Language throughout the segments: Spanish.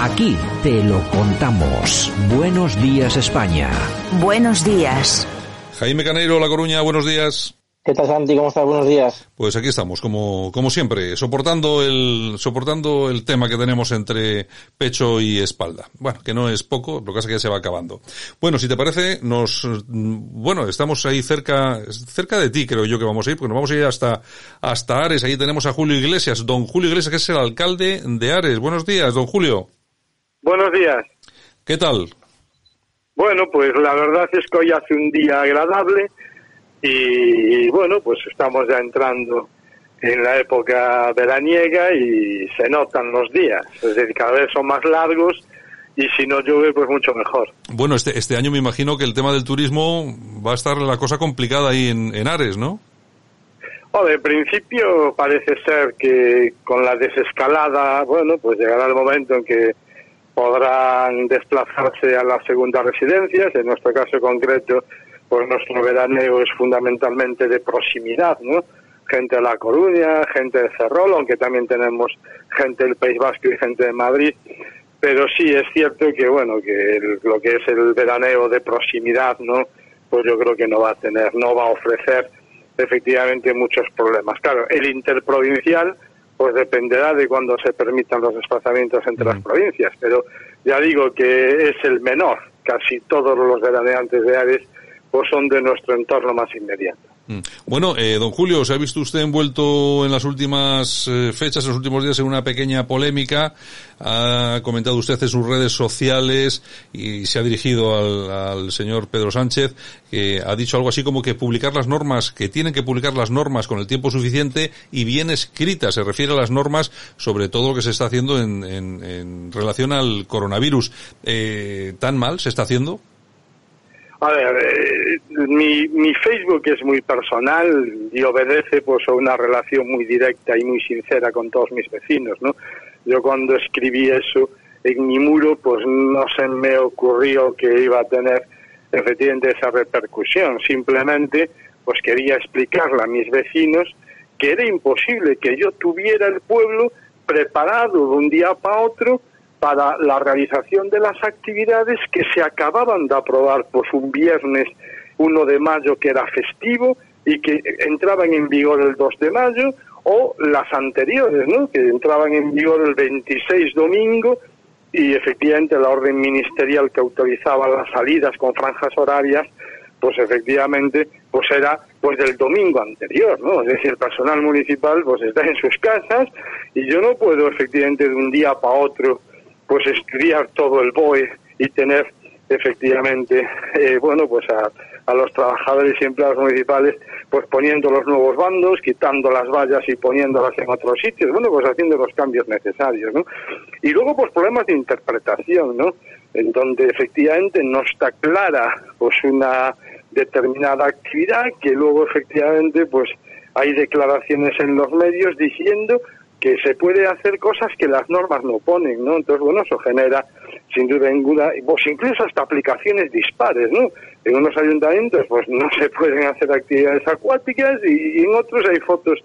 Aquí te lo contamos. Buenos días España. Buenos días. Jaime Caneiro, La Coruña, buenos días. ¿Qué tal, Santi? ¿Cómo estás? Buenos días. Pues aquí estamos, como, como siempre, soportando el, soportando el tema que tenemos entre pecho y espalda. Bueno, que no es poco, lo que pasa es que ya se va acabando. Bueno, si te parece, nos, bueno, estamos ahí cerca, cerca de ti, creo yo que vamos a ir, porque nos vamos a ir hasta, hasta Ares. Ahí tenemos a Julio Iglesias, don Julio Iglesias, que es el alcalde de Ares. Buenos días, don Julio. Buenos días. ¿Qué tal? Bueno, pues la verdad es que hoy hace un día agradable y, bueno, pues estamos ya entrando en la época veraniega y se notan los días, es decir, cada vez son más largos y si no llueve, pues mucho mejor. Bueno, este, este año me imagino que el tema del turismo va a estar la cosa complicada ahí en, en Ares, ¿no? De principio parece ser que con la desescalada, bueno, pues llegará el momento en que podrán desplazarse a las segundas residencias. En nuestro caso concreto, pues nuestro veraneo es fundamentalmente de proximidad, ¿no? Gente de La Coruña, gente de Ferrol, aunque también tenemos gente del País Vasco y gente de Madrid. Pero sí es cierto que, bueno, que lo que es el veraneo de proximidad, ¿no? Pues yo creo que no va a tener, no va a ofrecer efectivamente muchos problemas. Claro, el interprovincial, pues dependerá de cuándo se permitan los desplazamientos entre las provincias, pero ya digo que es el menor. Casi todos los veraneantes de Ares pues son de nuestro entorno más inmediato. Mm. Bueno, eh, don Julio, ¿se ha visto usted envuelto en las últimas eh, fechas, en los últimos días, en una pequeña polémica? Ha comentado usted en sus redes sociales y se ha dirigido al, al señor Pedro Sánchez, que ha dicho algo así como que publicar las normas, que tienen que publicar las normas con el tiempo suficiente y bien escritas. Se refiere a las normas sobre todo lo que se está haciendo en, en, en relación al coronavirus. Eh, ¿Tan mal se está haciendo? A ver, eh, mi, mi Facebook es muy personal y obedece pues a una relación muy directa y muy sincera con todos mis vecinos, ¿no? Yo cuando escribí eso en mi muro, pues no se me ocurrió que iba a tener efectivamente esa repercusión. Simplemente, pues quería explicarle a mis vecinos que era imposible que yo tuviera el pueblo preparado de un día para otro para la realización de las actividades que se acababan de aprobar pues un viernes 1 de mayo que era festivo y que entraban en vigor el 2 de mayo o las anteriores, ¿no? que entraban en vigor el 26 domingo y efectivamente la orden ministerial que autorizaba las salidas con franjas horarias pues efectivamente pues era pues del domingo anterior, ¿no? Es decir, el personal municipal pues está en sus casas y yo no puedo efectivamente de un día para otro pues estudiar todo el BOE y tener efectivamente, eh, bueno, pues a, a, los trabajadores y empleados municipales, pues poniendo los nuevos bandos, quitando las vallas y poniéndolas en otros sitios, bueno, pues haciendo los cambios necesarios, ¿no? Y luego, pues problemas de interpretación, ¿no? En donde efectivamente no está clara, pues una determinada actividad que luego efectivamente, pues hay declaraciones en los medios diciendo que se puede hacer cosas que las normas no ponen, ¿no? Entonces, bueno, eso genera, sin duda ninguna, pues incluso hasta aplicaciones dispares, ¿no? En unos ayuntamientos, pues no se pueden hacer actividades acuáticas y, en otros hay fotos,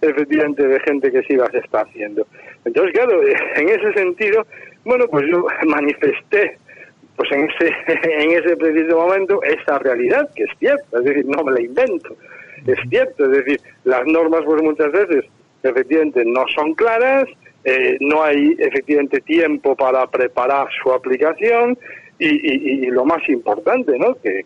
efectivamente, de gente que sí las está haciendo. Entonces, claro, en ese sentido, bueno, pues yo manifesté pues en ese, en ese preciso momento esa realidad, que es cierta, es decir, no me la invento, es cierto, es decir, las normas pues muchas veces efectivamente no son claras, eh, no hay efectivamente tiempo para preparar su aplicación y, y, lo más importante, ¿no? Que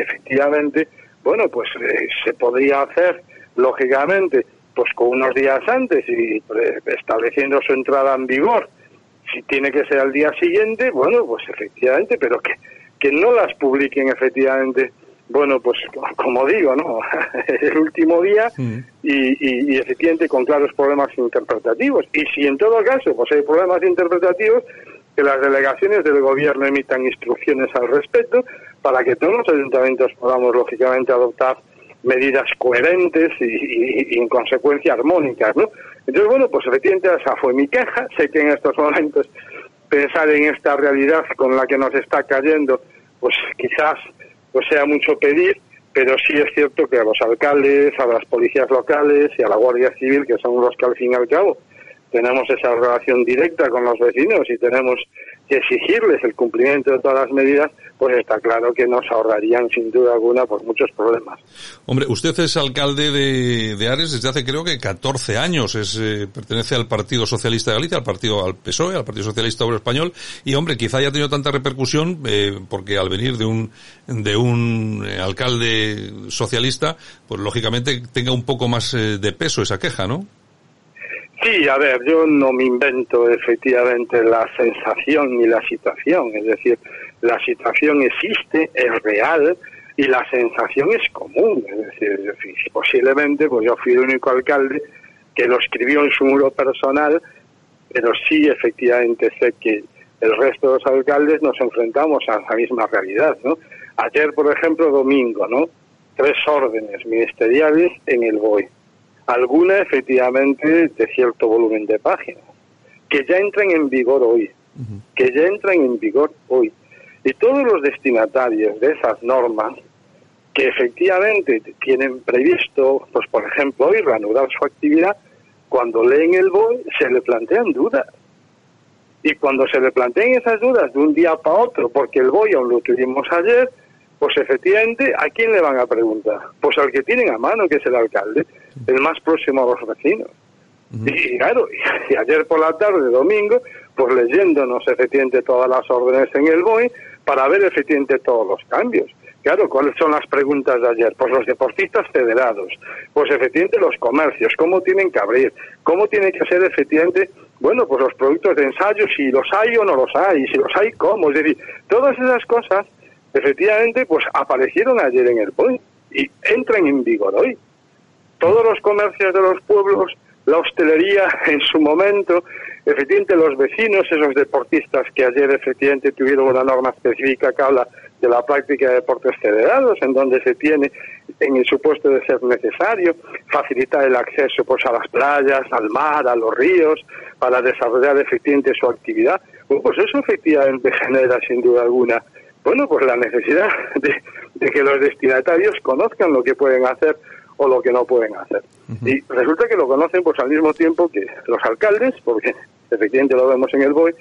efectivamente, bueno, pues eh, se podría hacer lógicamente pues con unos días antes y estableciendo su entrada en vigor. Si tiene que ser al día siguiente, bueno, pues efectivamente, pero que, que no las publiquen efectivamente bueno, pues como digo, ¿no? el último día y, y, efectivamente con claros problemas interpretativos. Y si en todo caso pues hay problemas interpretativos, que las delegaciones del gobierno emitan instrucciones al respecto para que todos los ayuntamientos podamos, lógicamente, adoptar medidas coherentes y, en consecuencia armónicas, ¿no? Entonces, bueno, pues efectivamente esa fue mi queja. Sé que en estos momentos pensar en esta realidad con la que nos está cayendo, pues quizás pues sea mucho pedir, pero sí es cierto que a los alcaldes, a las policías locales y a la Guardia Civil, que son los que al fin y al cabo tenemos esa relación directa con los vecinos y tenemos exigirles el cumplimiento de todas las medidas, pues está claro que nos ahorrarían sin duda alguna por muchos problemas. Hombre, usted es alcalde de, de Ares desde hace creo que 14 años, es, eh, pertenece al Partido Socialista de Galicia, al partido, al PSOE, al Partido Socialista Obrero Español, y hombre, quizá haya tenido tanta repercusión, eh, porque al venir de un, de un eh, alcalde socialista, pues lógicamente tenga un poco más de peso esa queja, ¿no? Sí, a ver, yo no me invento efectivamente la sensación ni la situación, es decir, la situación existe, es real y la sensación es común, es decir, posiblemente pues yo fui el único alcalde que lo escribió en su muro personal, pero sí efectivamente sé que el resto de los alcaldes nos enfrentamos a la misma realidad, ¿no? Ayer, por ejemplo, domingo, ¿no? Tres órdenes ministeriales en el BOE alguna efectivamente de cierto volumen de páginas, que ya entran en vigor hoy, que ya entran en vigor hoy. Y todos los destinatarios de esas normas, que efectivamente tienen previsto, pues por ejemplo, hoy reanudar su actividad, cuando leen el BOE se le plantean dudas. Y cuando se le plantean esas dudas de un día para otro, porque el BOE aún lo tuvimos ayer, pues efectivamente, ¿a quién le van a preguntar? Pues al que tienen a mano, que es el alcalde, el más próximo a los vecinos. Y claro, y ayer por la tarde, domingo, pues leyéndonos efectivamente todas las órdenes en el BOE para ver efectivamente todos los cambios. Claro, ¿cuáles son las preguntas de ayer? Pues los deportistas federados, pues efectivamente los comercios, cómo tienen que abrir, cómo tienen que ser efectivamente, bueno, pues los productos de ensayo, si los hay o no los hay, si los hay, cómo, es decir, todas esas cosas efectivamente, pues aparecieron ayer en el POI y entran en vigor hoy. Todos los comercios de los pueblos, la hostelería en su momento, efectivamente los vecinos, esos deportistas que ayer efectivamente tuvieron una norma específica que habla de la práctica de deportes federados, en donde se tiene, en el supuesto de ser necesario, facilitar el acceso pues a las playas, al mar, a los ríos, para desarrollar efectivamente su actividad. pues eso efectivamente genera sin duda alguna bueno, pues la necesidad de, que los destinatarios conozcan lo que pueden hacer o lo que no pueden hacer. Y resulta que lo conocen pues al mismo tiempo que los alcaldes, porque efectivamente lo vemos en el BOE,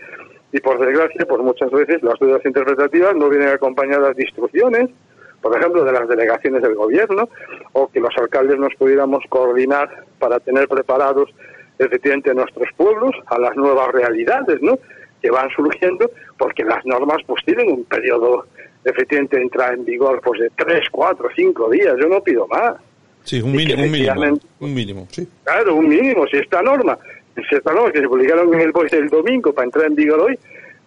y por desgracia, pues muchas veces las dudas interpretativas no vienen acompañadas de instrucciones, por ejemplo, de las delegaciones del gobierno, o que los alcaldes nos pudiéramos coordinar para tener preparados efectivamente nuestros pueblos a las nuevas realidades, ¿no? que van surgiendo, porque las normas pues tienen un periodo efectivamente de entrada en vigor pues de tres, cuatro, cinco días, yo no pido más. Sí, un mínimo, un mínimo, un mínimo, sí. Claro, un mínimo, si esta norma, si esta norma que se publicaron en el BOE el domingo para entrar en vigor hoy,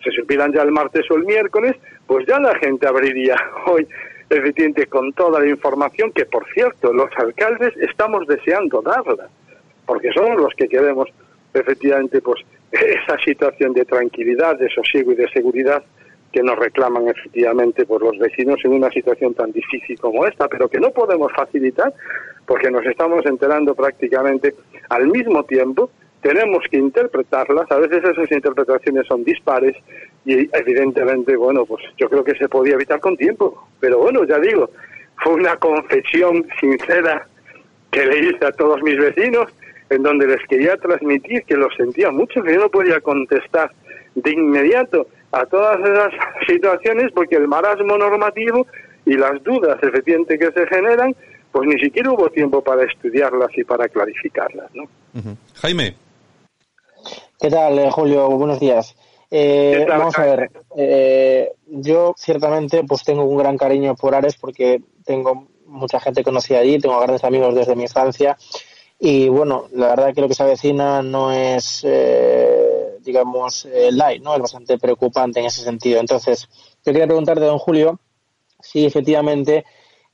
se supieran ya el martes o el miércoles, pues ya la gente abriría hoy efectivamente con toda la información que, por cierto, los alcaldes estamos deseando darla, porque somos los que queremos efectivamente pues esa situación de tranquilidad, de sosiego y de seguridad que nos reclaman efectivamente por los vecinos en una situación tan difícil como esta, pero que no podemos facilitar porque nos estamos enterando prácticamente al mismo tiempo, tenemos que interpretarlas, a veces esas interpretaciones son dispares y evidentemente, bueno, pues yo creo que se podía evitar con tiempo, pero bueno, ya digo, fue una confesión sincera que le hice a todos mis vecinos en donde les quería transmitir que lo sentía mucho, que yo no podía contestar de inmediato a todas esas situaciones porque el marasmo normativo y las dudas efectivamente que se generan, pues ni siquiera hubo tiempo para estudiarlas y para clarificarlas, ¿no? Jaime. ¿Qué tal, eh, Julio? Buenos días. Eh, vamos a ver, eh, yo ciertamente pues tengo un gran cariño por Ares porque tengo mucha gente conocida allí, tengo grandes amigos desde mi infancia y bueno, la verdad que lo que se avecina no es, eh, digamos, eh, light, ¿no? Es bastante preocupante en ese sentido. Entonces, yo quería preguntarte, don Julio, si efectivamente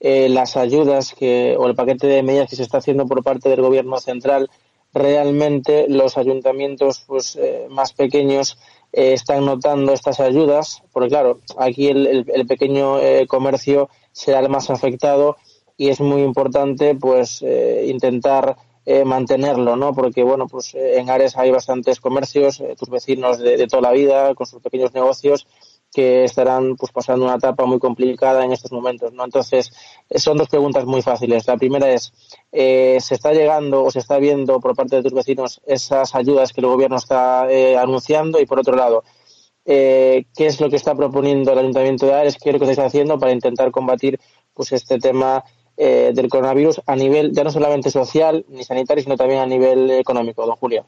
eh, las ayudas que, o el paquete de medidas que se está haciendo por parte del Gobierno central, realmente los ayuntamientos pues, eh, más pequeños eh, están notando estas ayudas, porque claro, aquí el, el, pequeño comercio será el más afectado y es muy importante pues intentar mantenerlo, ¿no? Porque bueno, pues en Ares hay bastantes comercios, tus vecinos de, de, toda la vida con sus pequeños negocios que estarán pues pasando una etapa muy complicada en estos momentos, ¿no? Entonces, son dos preguntas muy fáciles. La primera es, eh, ¿se está llegando o se está viendo por parte de tus vecinos esas ayudas que el gobierno está eh, anunciando? Y por otro lado, eh, ¿qué es lo que está proponiendo el Ayuntamiento de Ares? ¿Qué es lo que se está haciendo para intentar combatir pues este tema del coronavirus a nivel ya no solamente social ni sanitario, sino también a nivel económico, don Julio?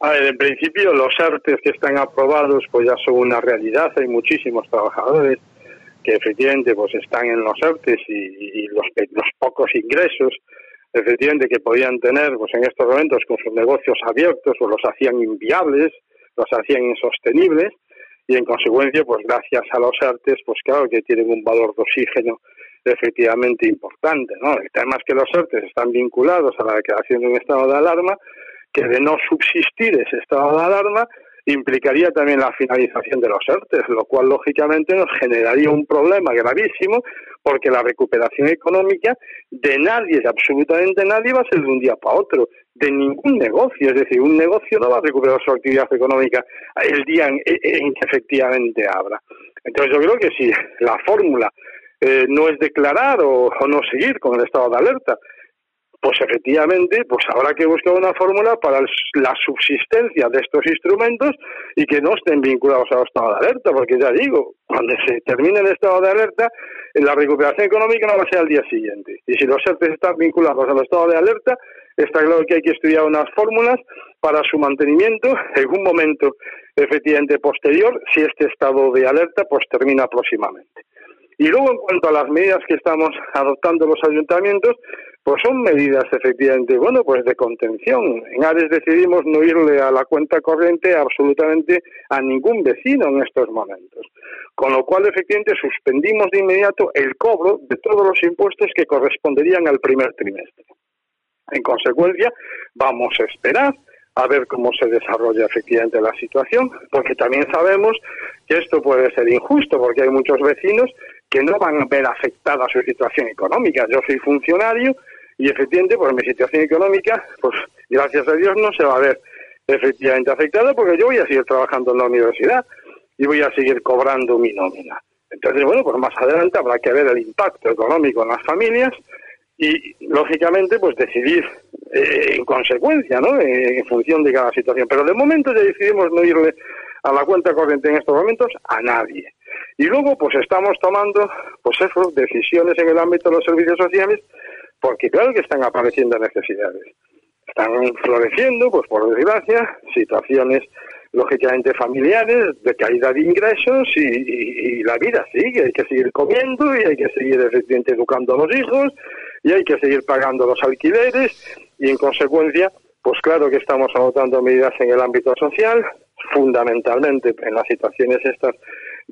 A ver, en principio los artes que están aprobados pues ya son una realidad, hay muchísimos trabajadores que efectivamente pues están en los artes y, los, los, pocos ingresos efectivamente que podían tener pues en estos momentos con sus negocios abiertos o los hacían inviables, los hacían insostenibles y en consecuencia pues gracias a los artes pues claro que tienen un valor de oxígeno efectivamente importante, ¿no? El tema es que los artes están vinculados a la declaración de un estado de alarma que de no subsistir ese estado de alarma implicaría también la finalización de los ERTES, lo cual lógicamente nos generaría un problema gravísimo porque la recuperación económica de nadie, de absolutamente nadie, va a ser de un día para otro, de ningún negocio. Es decir, un negocio no va a recuperar su actividad económica el día en, que efectivamente abra. Entonces yo creo que si la fórmula eh, no es declarar o no seguir con el estado de alerta, pues efectivamente, pues habrá que buscar una fórmula para la subsistencia de estos instrumentos y que no estén vinculados al estado de alerta, porque ya digo, cuando se termine el estado de alerta, la recuperación económica no va a ser al día siguiente. Y si los ERTE están vinculados al estado de alerta, está claro que hay que estudiar unas fórmulas para su mantenimiento en un momento efectivamente posterior, si este estado de alerta pues termina próximamente. Y luego, en cuanto a las medidas que estamos adoptando los ayuntamientos, pues son medidas efectivamente, bueno, pues de contención. En Ares decidimos no irle a la cuenta corriente absolutamente a ningún vecino en estos momentos. Con lo cual, efectivamente, suspendimos de inmediato el cobro de todos los impuestos que corresponderían al primer trimestre. En consecuencia, vamos a esperar a ver cómo se desarrolla efectivamente la situación, porque también sabemos que esto puede ser injusto, porque hay muchos vecinos que no van a ver afectada su situación económica. Yo soy funcionario y efectivamente, por mi situación económica, pues gracias a Dios no se va a ver efectivamente afectada porque yo voy a seguir trabajando en la universidad y voy a seguir cobrando mi nómina. Entonces, bueno, pues más adelante habrá que ver el impacto económico en las familias y, lógicamente, pues decidir eh, en consecuencia, ¿no? En, función de cada situación. Pero de momento ya decidimos no irle a la cuenta corriente en estos momentos a nadie. Y luego, pues estamos tomando, pues eso, decisiones en el ámbito de los servicios sociales, porque claro que están apareciendo necesidades. Están floreciendo, pues por desgracia, situaciones lógicamente familiares, de caída de ingresos y, la vida sigue, hay que seguir comiendo y hay que seguir efectivamente educando a los hijos y hay que seguir pagando los alquileres y en consecuencia, pues claro que estamos adoptando medidas en el ámbito social, fundamentalmente en las situaciones estas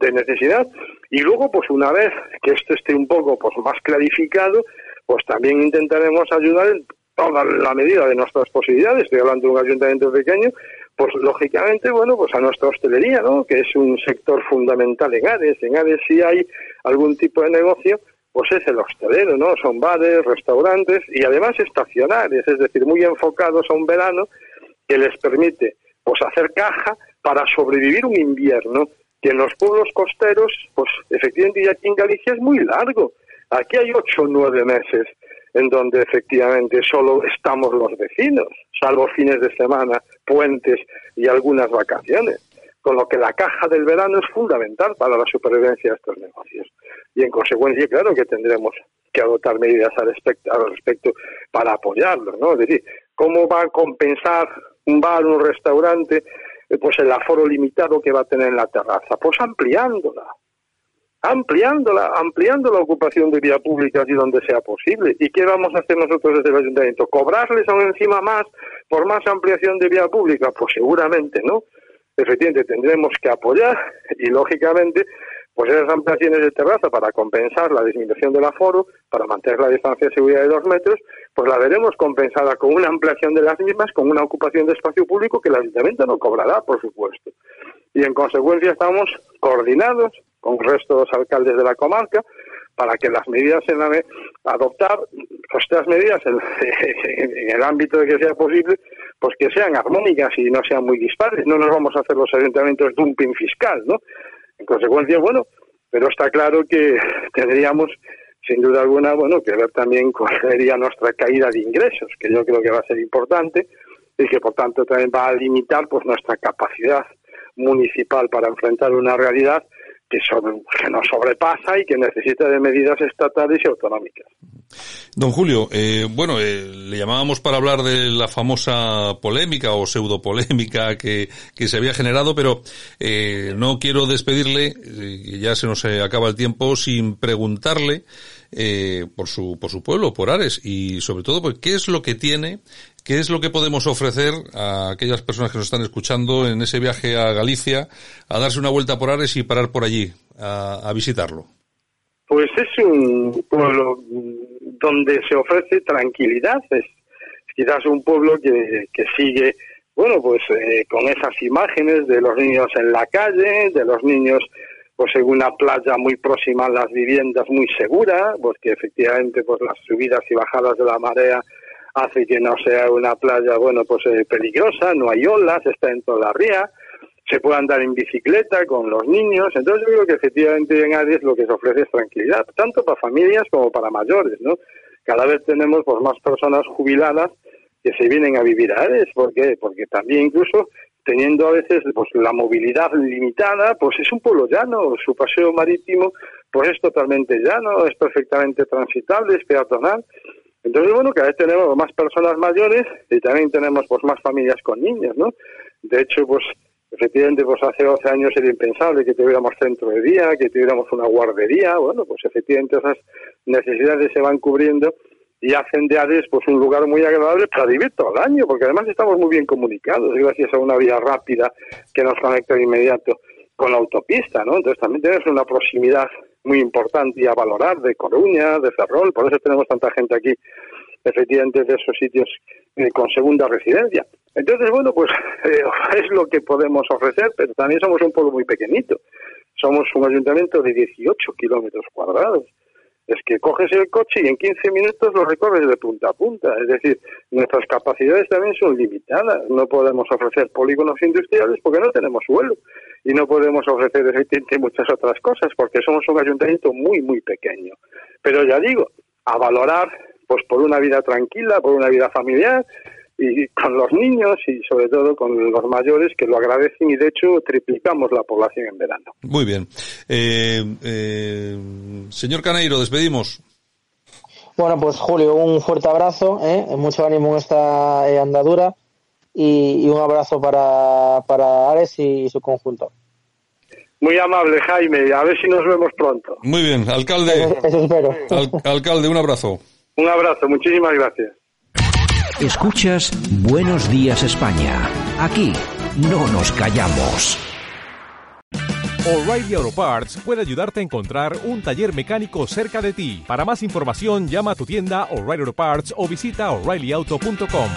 de necesidad. Y luego pues una vez que esto esté un poco pues más clarificado pues también intentaremos ayudar en toda la medida de nuestras posibilidades. Estoy hablando de un ayuntamiento pequeño pues lógicamente bueno pues a nuestra hostelería no que es un sector fundamental en Ares en Ares si hay algún tipo de negocio pues es el hostelero no son bares restaurantes y además estacionales. Es decir muy enfocados a un verano que les permite pues hacer caja para sobrevivir un invierno que en los pueblos costeros, pues efectivamente, y aquí en Galicia es muy largo. Aquí hay ocho o nueve meses en donde efectivamente solo estamos los vecinos, salvo fines de semana, puentes y algunas vacaciones. Con lo que la caja del verano es fundamental para la supervivencia de estos negocios. Y en consecuencia, claro que tendremos que adoptar medidas al respecto, al respecto para apoyarlos, ¿no? Es decir, ¿cómo va a compensar un bar, un restaurante, pues el aforo limitado que va a tener en la terraza, pues ampliándola, ampliándola, ampliando la ocupación de vía pública allí donde sea posible. ¿Y qué vamos a hacer nosotros desde el ayuntamiento? ¿Cobrarles aún encima más por más ampliación de vía pública? Pues seguramente no. Efectivamente tendremos que apoyar y lógicamente pues esas ampliaciones de terraza para compensar la disminución del aforo, para mantener la distancia de seguridad de dos metros, pues la veremos compensada con una ampliación de las mismas, con una ocupación de espacio público que el ayuntamiento no cobrará, por supuesto. Y en consecuencia estamos coordinados con el resto de los alcaldes de la comarca para que las medidas en la, adoptar estas medidas en, en, el ámbito de que sea posible, pues que sean armónicas y no sean muy dispares. No nos vamos a hacer los ayuntamientos dumping fiscal, ¿no? En consecuencia, bueno, pero está claro que tendríamos sin duda alguna, bueno, que ver también cuál sería nuestra caída de ingresos, que yo creo que va a ser importante y que por tanto también va a limitar pues nuestra capacidad municipal para enfrentar una realidad que, que nos sobrepasa y que necesita de medidas estatales y autonómicas. Don Julio, eh, bueno, eh, le llamábamos para hablar de la famosa polémica o pseudo polémica que, que se había generado, pero eh, no quiero despedirle, eh, ya se nos acaba el tiempo, sin preguntarle eh, por su por su pueblo, por Ares y sobre todo, pues, qué es lo que tiene ¿Qué es lo que podemos ofrecer a aquellas personas que nos están escuchando en ese viaje a Galicia a darse una vuelta por Ares y parar por allí a, visitarlo? Pues es un pueblo donde se ofrece tranquilidad, es quizás un pueblo que, sigue, bueno, pues eh, con esas imágenes de los niños en la calle, de los niños pues en una playa muy próxima a las viviendas muy segura, pues que efectivamente pues las subidas y bajadas de la marea hace que no sea una playa, bueno, pues eh, peligrosa, no hay olas, está en toda la ría, se puede andar en bicicleta con los niños, entonces yo creo que efectivamente en Aries lo que se ofrece es tranquilidad, tanto para familias como para mayores, ¿no? Cada vez tenemos pues más personas jubiladas que se vienen a vivir a Aries, ¿por qué? Porque también incluso teniendo a veces pues la movilidad limitada, pues es un pueblo llano, su paseo marítimo pues es totalmente llano, es perfectamente transitable, es peatonal, entonces, bueno, cada vez tenemos más personas mayores y también tenemos pues más familias con niños, ¿no? De hecho, pues efectivamente, pues hace 12 años era impensable que tuviéramos centro de día, que tuviéramos una guardería, bueno, pues efectivamente esas necesidades se van cubriendo y hacen de Ares pues un lugar muy agradable para vivir todo el año, porque además estamos muy bien comunicados gracias a una vía rápida que nos conecta de inmediato con la autopista, ¿no? Entonces también tenemos una proximidad muy importante y a valorar de Coruña, de Ferrol, por eso tenemos tanta gente aquí, efectivamente, de esos sitios eh, con segunda residencia. Entonces, bueno, pues eh, es lo que podemos ofrecer, pero también somos un pueblo muy pequeñito. Somos un ayuntamiento de 18 kilómetros cuadrados es que coges el coche y en 15 minutos lo recorres de punta a punta. Es decir, nuestras capacidades también son limitadas. No podemos ofrecer polígonos industriales porque no tenemos suelo. Y no podemos ofrecer muchas otras cosas porque somos un ayuntamiento muy, muy pequeño. Pero ya digo, a valorar pues por una vida tranquila, por una vida familiar, y con los niños y sobre todo con los mayores que lo agradecen y de hecho triplicamos la población en verano. Muy bien. Eh, eh, señor Caneiro, despedimos. Bueno, pues Julio, un fuerte abrazo, ¿eh? mucho ánimo en esta andadura y, un abrazo para, para Ares y su conjunto. Muy amable, Jaime. A ver si nos vemos pronto. Muy bien, alcalde. Eso, espero. alcalde, un abrazo. Un abrazo, muchísimas gracias. Escuchas Buenos Días España. Aquí no nos callamos. O'Reilly Auto Parts puede ayudarte a encontrar un taller mecánico cerca de ti. Para más información, llama a tu tienda O'Reilly Auto Parts o visita oreillyauto.com.